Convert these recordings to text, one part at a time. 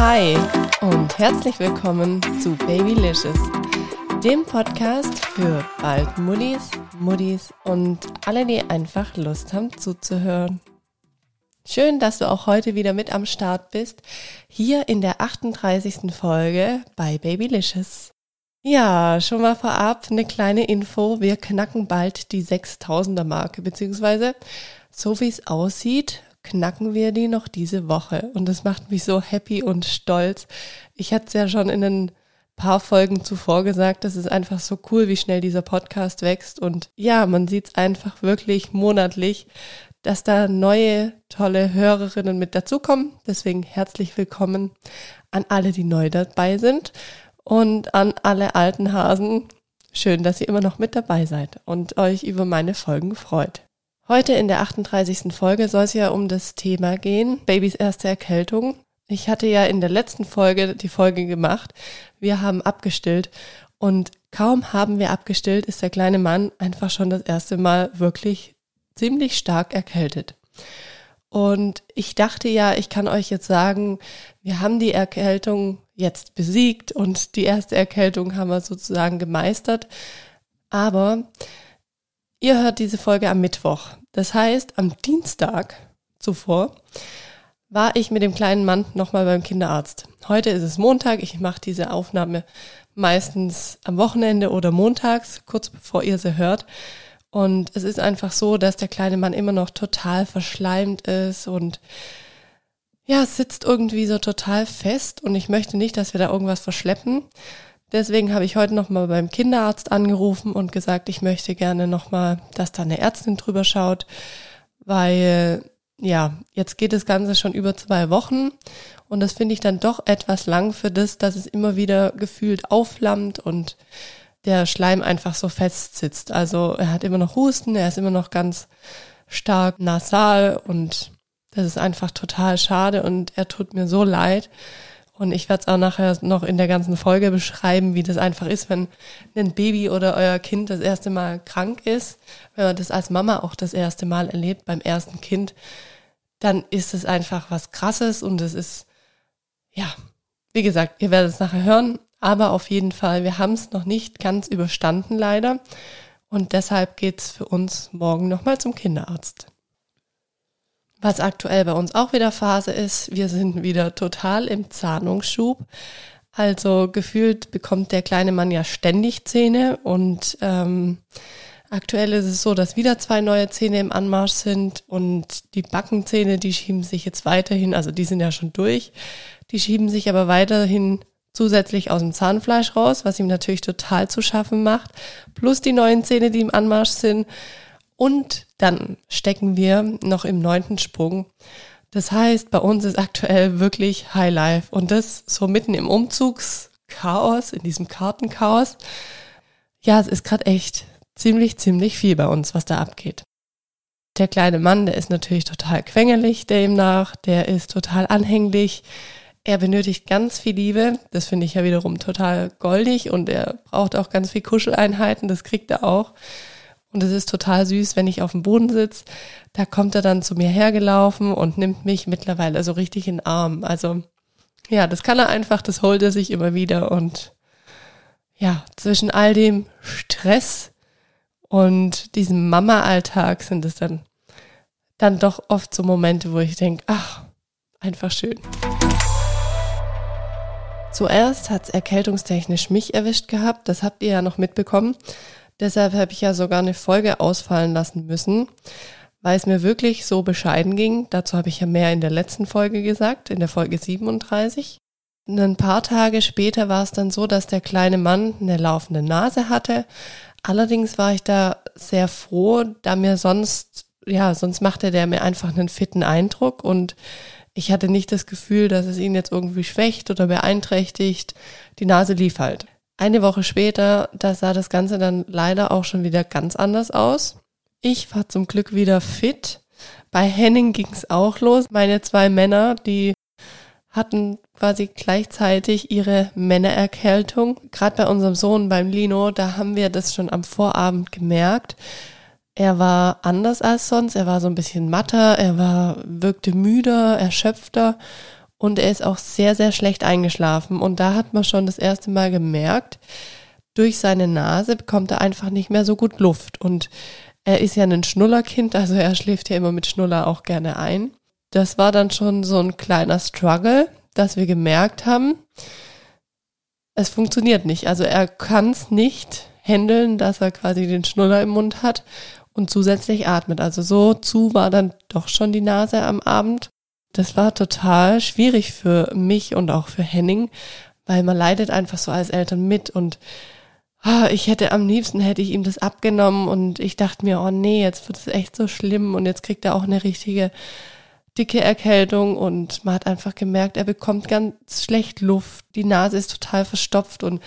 Hi und herzlich willkommen zu Babylicious, dem Podcast für bald Muddis, Muddis und alle, die einfach Lust haben zuzuhören. Schön, dass du auch heute wieder mit am Start bist, hier in der 38. Folge bei Babylicious. Ja, schon mal vorab eine kleine Info. Wir knacken bald die 6000er Marke, beziehungsweise so wie es aussieht, knacken wir die noch diese Woche. Und das macht mich so happy und stolz. Ich hatte es ja schon in ein paar Folgen zuvor gesagt, das ist einfach so cool, wie schnell dieser Podcast wächst. Und ja, man sieht es einfach wirklich monatlich, dass da neue, tolle Hörerinnen mit dazukommen. Deswegen herzlich willkommen an alle, die neu dabei sind. Und an alle alten Hasen, schön, dass ihr immer noch mit dabei seid und euch über meine Folgen freut. Heute in der 38. Folge soll es ja um das Thema gehen, Babys erste Erkältung. Ich hatte ja in der letzten Folge die Folge gemacht. Wir haben abgestillt und kaum haben wir abgestillt, ist der kleine Mann einfach schon das erste Mal wirklich ziemlich stark erkältet. Und ich dachte ja, ich kann euch jetzt sagen, wir haben die Erkältung jetzt besiegt und die erste Erkältung haben wir sozusagen gemeistert. Aber Ihr hört diese Folge am Mittwoch. Das heißt, am Dienstag zuvor war ich mit dem kleinen Mann nochmal beim Kinderarzt. Heute ist es Montag. Ich mache diese Aufnahme meistens am Wochenende oder montags, kurz bevor ihr sie hört. Und es ist einfach so, dass der kleine Mann immer noch total verschleimt ist und ja, sitzt irgendwie so total fest und ich möchte nicht, dass wir da irgendwas verschleppen. Deswegen habe ich heute nochmal beim Kinderarzt angerufen und gesagt, ich möchte gerne nochmal, dass da eine Ärztin drüber schaut, weil ja, jetzt geht das Ganze schon über zwei Wochen und das finde ich dann doch etwas lang für das, dass es immer wieder gefühlt aufflammt und der Schleim einfach so fest sitzt. Also er hat immer noch Husten, er ist immer noch ganz stark nasal und das ist einfach total schade und er tut mir so leid. Und ich werde es auch nachher noch in der ganzen Folge beschreiben, wie das einfach ist, wenn ein Baby oder euer Kind das erste Mal krank ist. Wenn man das als Mama auch das erste Mal erlebt beim ersten Kind, dann ist es einfach was Krasses und es ist, ja, wie gesagt, ihr werdet es nachher hören, aber auf jeden Fall, wir haben es noch nicht ganz überstanden leider. Und deshalb geht's für uns morgen nochmal zum Kinderarzt. Was aktuell bei uns auch wieder Phase ist, wir sind wieder total im Zahnungsschub. Also gefühlt bekommt der kleine Mann ja ständig Zähne und ähm, aktuell ist es so, dass wieder zwei neue Zähne im Anmarsch sind und die Backenzähne, die schieben sich jetzt weiterhin, also die sind ja schon durch, die schieben sich aber weiterhin zusätzlich aus dem Zahnfleisch raus, was ihm natürlich total zu schaffen macht, plus die neuen Zähne, die im Anmarsch sind. Und dann stecken wir noch im neunten Sprung. Das heißt, bei uns ist aktuell wirklich Highlife und das so mitten im Umzugschaos, in diesem Kartenchaos. Ja, es ist gerade echt ziemlich, ziemlich viel bei uns, was da abgeht. Der kleine Mann, der ist natürlich total quengelig demnach, der ist total anhänglich. Er benötigt ganz viel Liebe. Das finde ich ja wiederum total goldig und er braucht auch ganz viel Kuscheleinheiten. Das kriegt er auch. Und es ist total süß, wenn ich auf dem Boden sitze. Da kommt er dann zu mir hergelaufen und nimmt mich mittlerweile so richtig in den Arm. Also ja, das kann er einfach, das holt er sich immer wieder. Und ja, zwischen all dem Stress und diesem Mama-Alltag sind es dann, dann doch oft so Momente, wo ich denke, ach, einfach schön. Zuerst hat es erkältungstechnisch mich erwischt gehabt, das habt ihr ja noch mitbekommen. Deshalb habe ich ja sogar eine Folge ausfallen lassen müssen, weil es mir wirklich so bescheiden ging. Dazu habe ich ja mehr in der letzten Folge gesagt, in der Folge 37. Und ein paar Tage später war es dann so, dass der kleine Mann eine laufende Nase hatte. Allerdings war ich da sehr froh, da mir sonst, ja, sonst machte der mir einfach einen fitten Eindruck und ich hatte nicht das Gefühl, dass es ihn jetzt irgendwie schwächt oder beeinträchtigt. Die Nase lief halt. Eine Woche später, da sah das Ganze dann leider auch schon wieder ganz anders aus. Ich war zum Glück wieder fit. Bei Henning ging es auch los. Meine zwei Männer, die hatten quasi gleichzeitig ihre Männererkältung. Gerade bei unserem Sohn, beim Lino, da haben wir das schon am Vorabend gemerkt. Er war anders als sonst. Er war so ein bisschen matter. Er war, wirkte müder, erschöpfter. Und er ist auch sehr, sehr schlecht eingeschlafen. Und da hat man schon das erste Mal gemerkt, durch seine Nase bekommt er einfach nicht mehr so gut Luft. Und er ist ja ein Schnullerkind, also er schläft ja immer mit Schnuller auch gerne ein. Das war dann schon so ein kleiner Struggle, dass wir gemerkt haben, es funktioniert nicht. Also er kann es nicht handeln, dass er quasi den Schnuller im Mund hat und zusätzlich atmet. Also so zu war dann doch schon die Nase am Abend. Das war total schwierig für mich und auch für Henning, weil man leidet einfach so als Eltern mit und ah, ich hätte am liebsten hätte ich ihm das abgenommen und ich dachte mir, oh nee, jetzt wird es echt so schlimm und jetzt kriegt er auch eine richtige dicke Erkältung und man hat einfach gemerkt, er bekommt ganz schlecht Luft, die Nase ist total verstopft und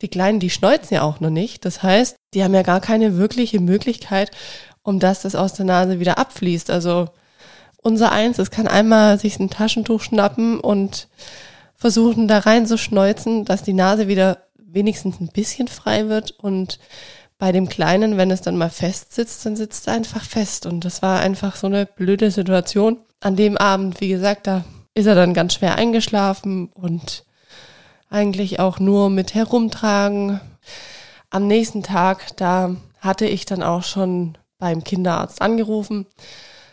die Kleinen, die schneuzen ja auch noch nicht. Das heißt, die haben ja gar keine wirkliche Möglichkeit, um dass das aus der Nase wieder abfließt. Also unser Eins, es kann einmal sich ein Taschentuch schnappen und versuchen da rein zu schneuzen, dass die Nase wieder wenigstens ein bisschen frei wird und bei dem Kleinen, wenn es dann mal fest sitzt, dann sitzt er einfach fest. Und das war einfach so eine blöde Situation. An dem Abend, wie gesagt, da ist er dann ganz schwer eingeschlafen und eigentlich auch nur mit herumtragen. Am nächsten Tag, da hatte ich dann auch schon beim Kinderarzt angerufen,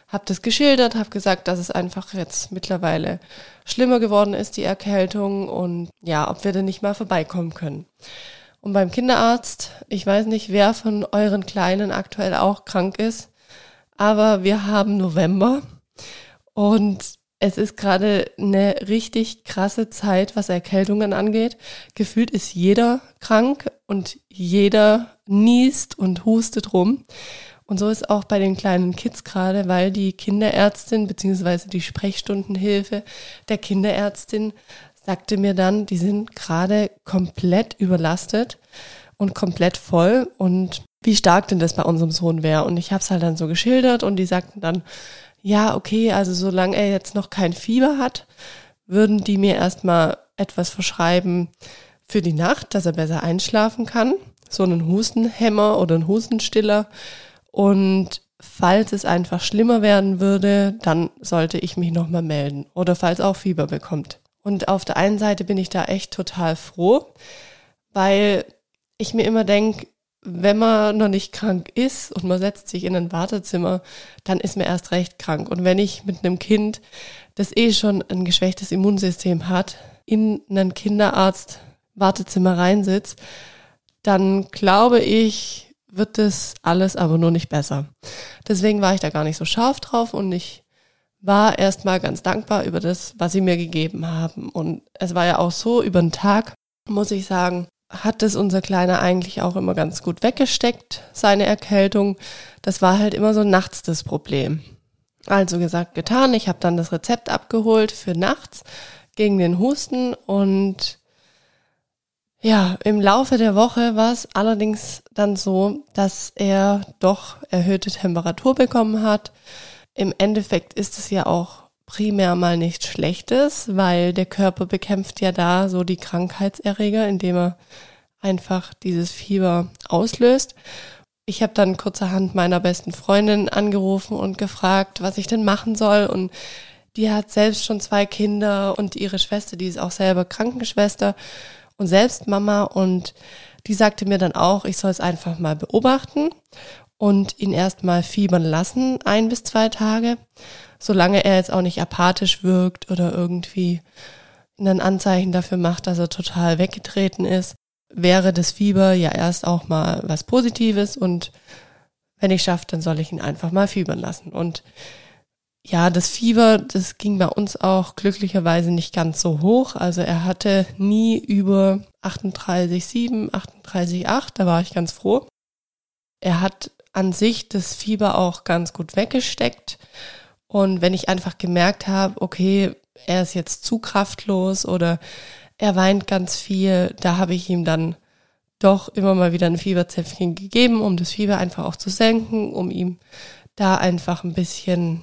habe das geschildert, habe gesagt, dass es einfach jetzt mittlerweile schlimmer geworden ist, die Erkältung und ja, ob wir denn nicht mal vorbeikommen können. Und beim Kinderarzt, ich weiß nicht, wer von euren Kleinen aktuell auch krank ist, aber wir haben November und es ist gerade eine richtig krasse Zeit, was Erkältungen angeht. Gefühlt ist jeder krank und jeder niest und hustet rum. Und so ist auch bei den kleinen Kids gerade, weil die Kinderärztin beziehungsweise die Sprechstundenhilfe der Kinderärztin sagte mir dann, die sind gerade komplett überlastet und komplett voll und wie stark denn das bei unserem Sohn wäre. Und ich habe es halt dann so geschildert und die sagten dann, ja, okay, also solange er jetzt noch kein Fieber hat, würden die mir erstmal etwas verschreiben für die Nacht, dass er besser einschlafen kann. So einen Hustenhemmer oder einen Hustenstiller. Und falls es einfach schlimmer werden würde, dann sollte ich mich nochmal melden. Oder falls auch Fieber bekommt. Und auf der einen Seite bin ich da echt total froh, weil ich mir immer denke, wenn man noch nicht krank ist und man setzt sich in ein Wartezimmer, dann ist man erst recht krank. Und wenn ich mit einem Kind, das eh schon ein geschwächtes Immunsystem hat, in einen Kinderarzt Wartezimmer reinsitzt, dann glaube ich, wird das alles aber nur nicht besser. Deswegen war ich da gar nicht so scharf drauf und ich war erstmal ganz dankbar über das, was sie mir gegeben haben. Und es war ja auch so, über den Tag, muss ich sagen, hat es unser Kleiner eigentlich auch immer ganz gut weggesteckt, seine Erkältung. Das war halt immer so nachts das Problem. Also gesagt, getan. Ich habe dann das Rezept abgeholt für nachts gegen den Husten und ja, im Laufe der Woche war es allerdings dann so, dass er doch erhöhte Temperatur bekommen hat im Endeffekt ist es ja auch primär mal nichts Schlechtes, weil der Körper bekämpft ja da so die Krankheitserreger, indem er einfach dieses Fieber auslöst. Ich habe dann kurzerhand meiner besten Freundin angerufen und gefragt, was ich denn machen soll. Und die hat selbst schon zwei Kinder und ihre Schwester, die ist auch selber Krankenschwester und selbst Mama. Und die sagte mir dann auch, ich soll es einfach mal beobachten und ihn erstmal fiebern lassen, ein bis zwei Tage, solange er jetzt auch nicht apathisch wirkt oder irgendwie ein Anzeichen dafür macht, dass er total weggetreten ist, wäre das Fieber ja erst auch mal was Positives und wenn ich schaffe, dann soll ich ihn einfach mal fiebern lassen. Und ja, das Fieber, das ging bei uns auch glücklicherweise nicht ganz so hoch. Also er hatte nie über 38,7, 38,8, da war ich ganz froh. Er hat an sich das Fieber auch ganz gut weggesteckt. Und wenn ich einfach gemerkt habe, okay, er ist jetzt zu kraftlos oder er weint ganz viel, da habe ich ihm dann doch immer mal wieder ein Fieberzäpfchen gegeben, um das Fieber einfach auch zu senken, um ihm da einfach ein bisschen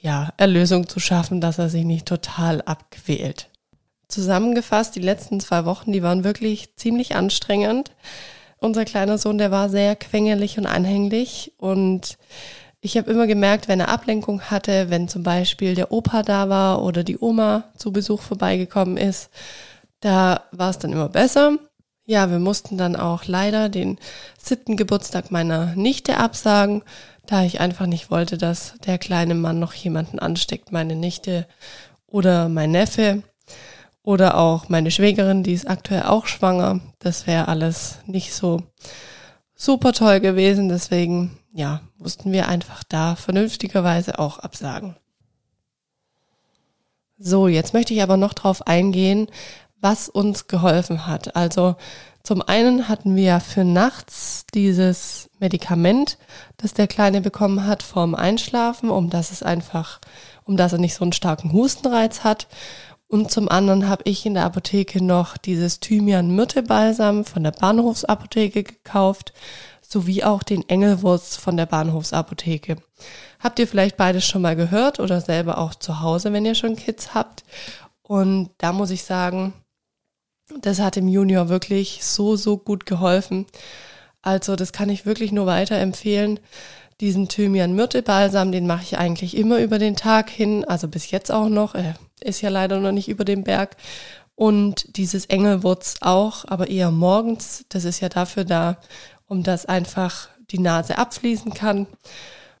ja, Erlösung zu schaffen, dass er sich nicht total abquält. Zusammengefasst, die letzten zwei Wochen, die waren wirklich ziemlich anstrengend. Unser kleiner Sohn, der war sehr quengelig und anhänglich und Ich habe immer gemerkt, wenn er Ablenkung hatte, wenn zum Beispiel der Opa da war oder die Oma zu Besuch vorbeigekommen ist, da war es dann immer besser. Ja, wir mussten dann auch leider den siebten Geburtstag meiner Nichte absagen, da ich einfach nicht wollte, dass der kleine Mann noch jemanden ansteckt, meine Nichte oder mein Neffe oder auch meine Schwägerin, die ist aktuell auch schwanger. Das wäre alles nicht so super toll gewesen. Deswegen, ja, mussten wir einfach da vernünftigerweise auch absagen. So, jetzt möchte ich aber noch drauf eingehen, was uns geholfen hat. Also zum einen hatten wir für nachts dieses Medikament, das der Kleine bekommen hat vorm Einschlafen, um dass es einfach, um dass er nicht so einen starken Hustenreiz hat. Und zum anderen habe ich in der Apotheke noch dieses Thymian-Myrte-Balsam von der Bahnhofsapotheke gekauft, sowie auch den Engelwurz von der Bahnhofsapotheke. Habt ihr vielleicht beides schon mal gehört oder selber auch zu Hause, wenn ihr schon Kids habt? Und da muss ich sagen, das hat dem Junior wirklich so, so gut geholfen. Also das kann ich wirklich nur weiterempfehlen. Diesen Thymian-Myrte-Balsam, den mache ich eigentlich immer über den Tag hin, also bis jetzt auch noch. Er ist ja leider noch nicht über dem Berg. Und dieses Engelwurz auch, aber eher morgens. Das ist ja dafür da, um dass einfach die Nase abfließen kann.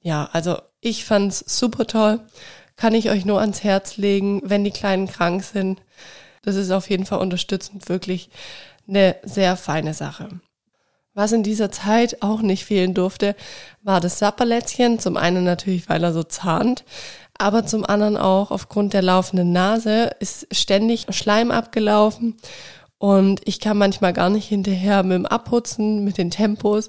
Ja, also ich fand's super toll. Kann ich euch nur ans Herz legen, wenn die Kleinen krank sind. Das ist auf jeden Fall unterstützend wirklich eine sehr feine Sache. Was in dieser Zeit auch nicht fehlen durfte, war das Sapperlätzchen. Zum einen natürlich, weil er so zahnt, aber zum anderen auch aufgrund der laufenden Nase ist ständig Schleim abgelaufen und ich kam manchmal gar nicht hinterher mit dem Abputzen, mit den Tempos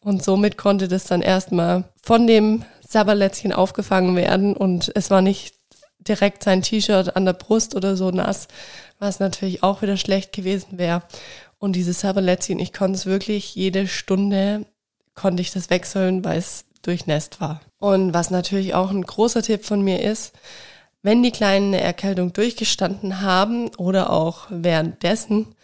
und somit konnte das dann erstmal von dem Sabberlätzchen aufgefangen werden und es war nicht direkt sein T-Shirt an der Brust oder so nass, was natürlich auch wieder schlecht gewesen wäre. Und dieses Sabberlätzchen, ich konnte es wirklich jede Stunde, konnte ich das wechseln, weil es durchnässt war. Und was natürlich auch ein großer Tipp von mir ist, wenn die Kleinen eine Erkältung durchgestanden haben oder auch währenddessen,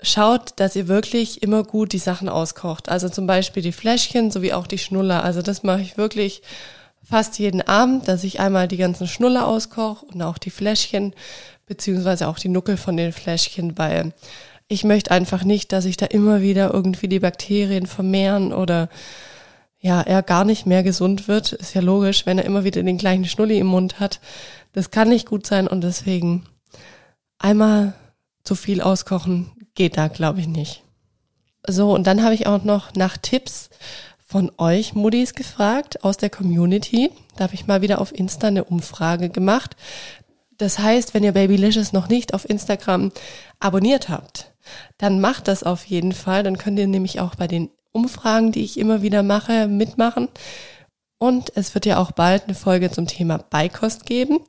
schaut, dass ihr wirklich immer gut die Sachen auskocht. Also zum Beispiel die Fläschchen sowie auch die Schnuller. Also das mache ich wirklich fast jeden Abend, dass ich einmal die ganzen Schnuller auskoche und auch die Fläschchen, beziehungsweise auch die Nuckel von den Fläschchen, weil ich möchte einfach nicht, dass sich da immer wieder irgendwie die Bakterien vermehren oder ja, er gar nicht mehr gesund wird. Ist ja logisch, wenn er immer wieder den gleichen Schnulli im Mund hat. Das kann nicht gut sein und deswegen einmal zu viel auskochen geht da, glaube ich, nicht. So, und dann habe ich auch noch nach Tipps von euch Muddis gefragt aus der Community. Da habe ich mal wieder auf Insta eine Umfrage gemacht. Das heißt, wenn ihr Babylicious noch nicht auf Instagram abonniert habt, dann macht das auf jeden Fall. Dann könnt ihr nämlich auch bei den Umfragen, die ich immer wieder mache, mitmachen. Und es wird ja auch bald eine Folge zum Thema Beikost geben.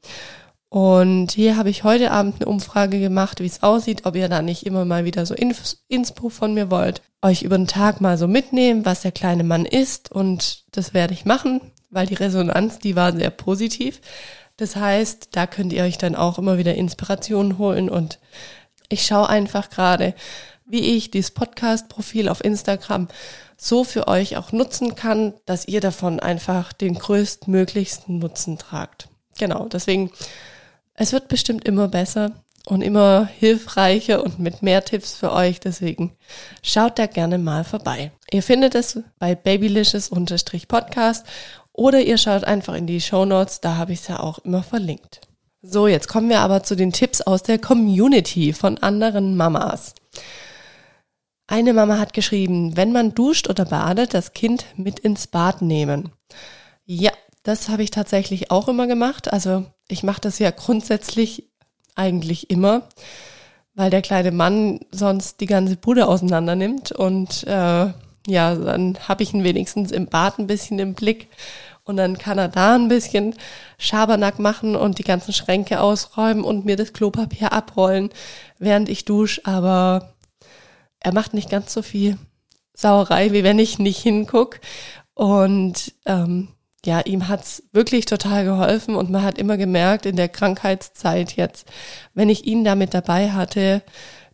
Und hier habe ich heute Abend eine Umfrage gemacht, wie es aussieht, ob ihr da nicht immer mal wieder so Inspo von mir wollt. Euch über den Tag mal so mitnehmen, was der kleine Mann ist. Und das werde ich machen, weil die Resonanz, die war sehr positiv. Das heißt, da könnt ihr euch dann auch immer wieder Inspirationen holen. Und ich schaue einfach gerade, wie ich dieses Podcast-Profil auf Instagram so für euch auch nutzen kann, dass ihr davon einfach den größtmöglichsten Nutzen tragt. Genau, deswegen es wird bestimmt immer besser und immer hilfreicher und mit mehr Tipps für euch. Deswegen schaut da gerne mal vorbei. Ihr findet es bei babylicious-podcast oder ihr schaut einfach in die Show Notes. Da habe ich es ja auch immer verlinkt. So, jetzt kommen wir aber zu den Tipps aus der Community von anderen Mamas. Eine Mama hat geschrieben, wenn man duscht oder badet, das Kind mit ins Bad nehmen. Ja, das habe ich tatsächlich auch immer gemacht. Also ich mache das ja grundsätzlich eigentlich immer, weil der kleine Mann sonst die ganze Bude auseinander nimmt und äh, ja, dann habe ich ihn wenigstens im Bad ein bisschen im Blick und dann kann er da ein bisschen Schabernack machen und die ganzen Schränke ausräumen und mir das Klopapier abrollen, während ich dusche, aber er macht nicht ganz so viel Sauerei, wie wenn ich nicht hinguck. Und ähm, ja, ihm hat's wirklich total geholfen und man hat immer gemerkt in der Krankheitszeit jetzt, wenn ich ihn damit dabei hatte,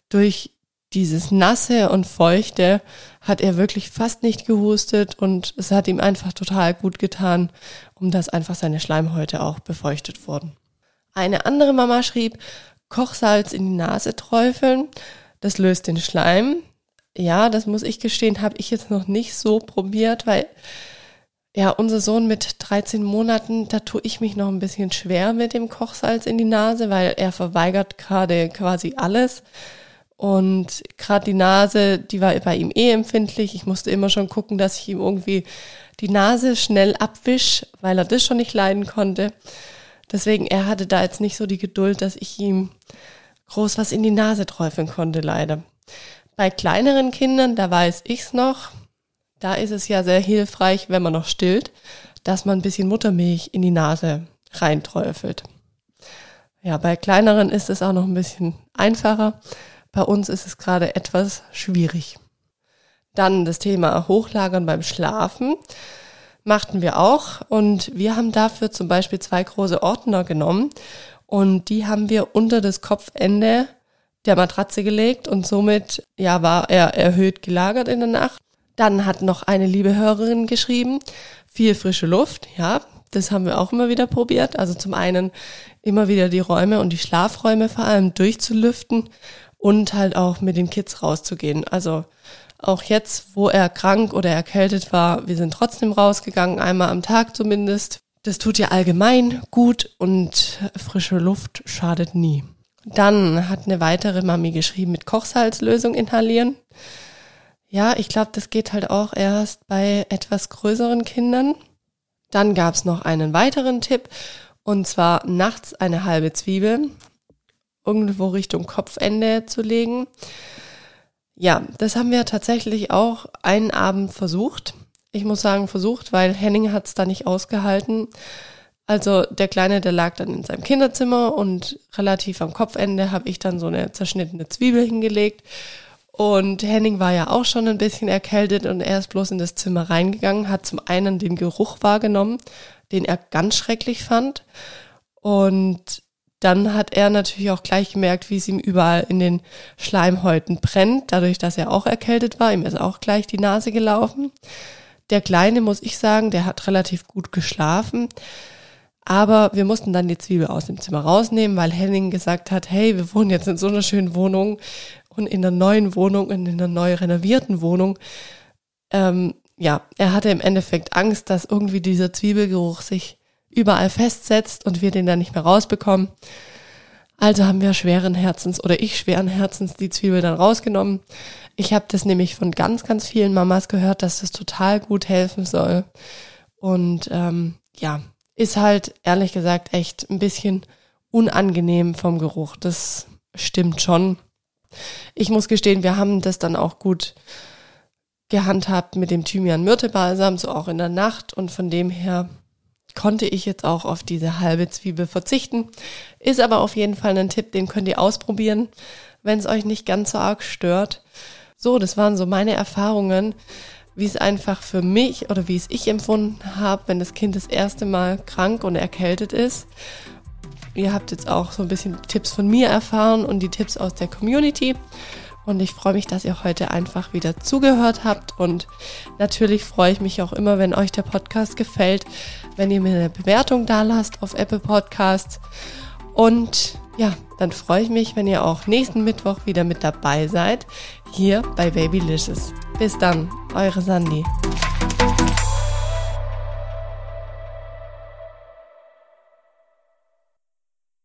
durch dieses Nasse und Feuchte hat er wirklich fast nicht gehustet und es hat ihm einfach total gut getan, um dass einfach seine Schleimhäute auch befeuchtet wurden. Eine andere Mama schrieb, Kochsalz in die Nase träufeln, das löst den Schleim. Ja, das muss ich gestehen, habe ich jetzt noch nicht so probiert, weil ja, unser Sohn mit 13 Monaten, da tue ich mich noch ein bisschen schwer mit dem Kochsalz in die Nase, weil er verweigert gerade quasi alles. Und gerade die Nase, die war bei ihm eh empfindlich. Ich musste immer schon gucken, dass ich ihm irgendwie die Nase schnell abwisch, weil er das schon nicht leiden konnte. Deswegen, er hatte da jetzt nicht so die Geduld, dass ich ihm groß was in die Nase träufeln konnte, leider. Bei kleineren Kindern, da weiß ich's noch, da ist es ja sehr hilfreich, wenn man noch stillt, dass man ein bisschen Muttermilch in die Nase reinträufelt. Ja, bei kleineren ist es auch noch ein bisschen einfacher. Bei uns ist es gerade etwas schwierig. Dann das Thema Hochlagern beim Schlafen machten wir auch und wir haben dafür zum Beispiel zwei große Ordner genommen und die haben wir unter das Kopfende der Matratze gelegt und somit ja war er erhöht gelagert in der Nacht. Dann hat noch eine liebe Hörerin geschrieben, viel frische Luft, ja, das haben wir auch immer wieder probiert. Also zum einen immer wieder die Räume und die Schlafräume vor allem durchzulüften und halt auch mit den Kids rauszugehen. Also auch jetzt, wo er krank oder erkältet war, wir sind trotzdem rausgegangen, einmal am Tag zumindest. Das tut ja allgemein gut und frische Luft schadet nie. Dann hat eine weitere Mami geschrieben, mit Kochsalzlösung inhalieren. Ja, ich glaube, das geht halt auch erst bei etwas größeren Kindern. Dann gab es noch einen weiteren Tipp und zwar nachts eine halbe Zwiebel irgendwo Richtung Kopfende zu legen. Ja, das haben wir tatsächlich auch einen Abend versucht. Ich muss sagen, versucht, weil Henning hat es da nicht ausgehalten. Also der Kleine, der lag dann in seinem Kinderzimmer und relativ am Kopfende habe ich dann so eine zerschnittene Zwiebel hingelegt. Und Henning war ja auch schon ein bisschen erkältet und er ist bloß in das Zimmer reingegangen, hat zum einen den Geruch wahrgenommen, den er ganz schrecklich fand. Und dann hat er natürlich auch gleich gemerkt, wie es ihm überall in den Schleimhäuten brennt, dadurch, dass er auch erkältet war. Ihm ist auch gleich die Nase gelaufen. Der Kleine, muss ich sagen, der hat relativ gut geschlafen. Aber wir mussten dann die Zwiebel aus dem Zimmer rausnehmen, weil Henning gesagt hat, hey, wir wohnen jetzt in so einer schönen Wohnung und in der neuen Wohnung und in der neu renovierten Wohnung. Ähm, ja, er hatte im Endeffekt Angst, dass irgendwie dieser Zwiebelgeruch sich überall festsetzt und wir den dann nicht mehr rausbekommen. Also haben wir schweren Herzens oder ich schweren Herzens die Zwiebel dann rausgenommen. Ich habe das nämlich von ganz, ganz vielen Mamas gehört, dass das total gut helfen soll. Und ähm, ja, ist halt ehrlich gesagt echt ein bisschen unangenehm vom Geruch. Das stimmt schon. Ich muss gestehen, wir haben das dann auch gut gehandhabt mit dem Thymian-Myrte-Balsam, so auch in der Nacht. Und von dem her konnte ich jetzt auch auf diese halbe Zwiebel verzichten. Ist aber auf jeden Fall ein Tipp, den könnt ihr ausprobieren, wenn es euch nicht ganz so arg stört. So, das waren so meine Erfahrungen, wie es einfach für mich oder wie es ich empfunden habe, wenn das Kind das erste Mal krank und erkältet ist. Ihr habt jetzt auch so ein bisschen Tipps von mir erfahren und die Tipps aus der Community. Und ich freue mich, dass ihr heute einfach wieder zugehört habt. Und natürlich freue ich mich auch immer, wenn euch der Podcast gefällt, wenn ihr mir eine Bewertung da lasst auf Apple Podcasts. Und ja, dann freue ich mich, wenn ihr auch nächsten Mittwoch wieder mit dabei seid, hier bei Babylicious. Bis dann, eure Sandy.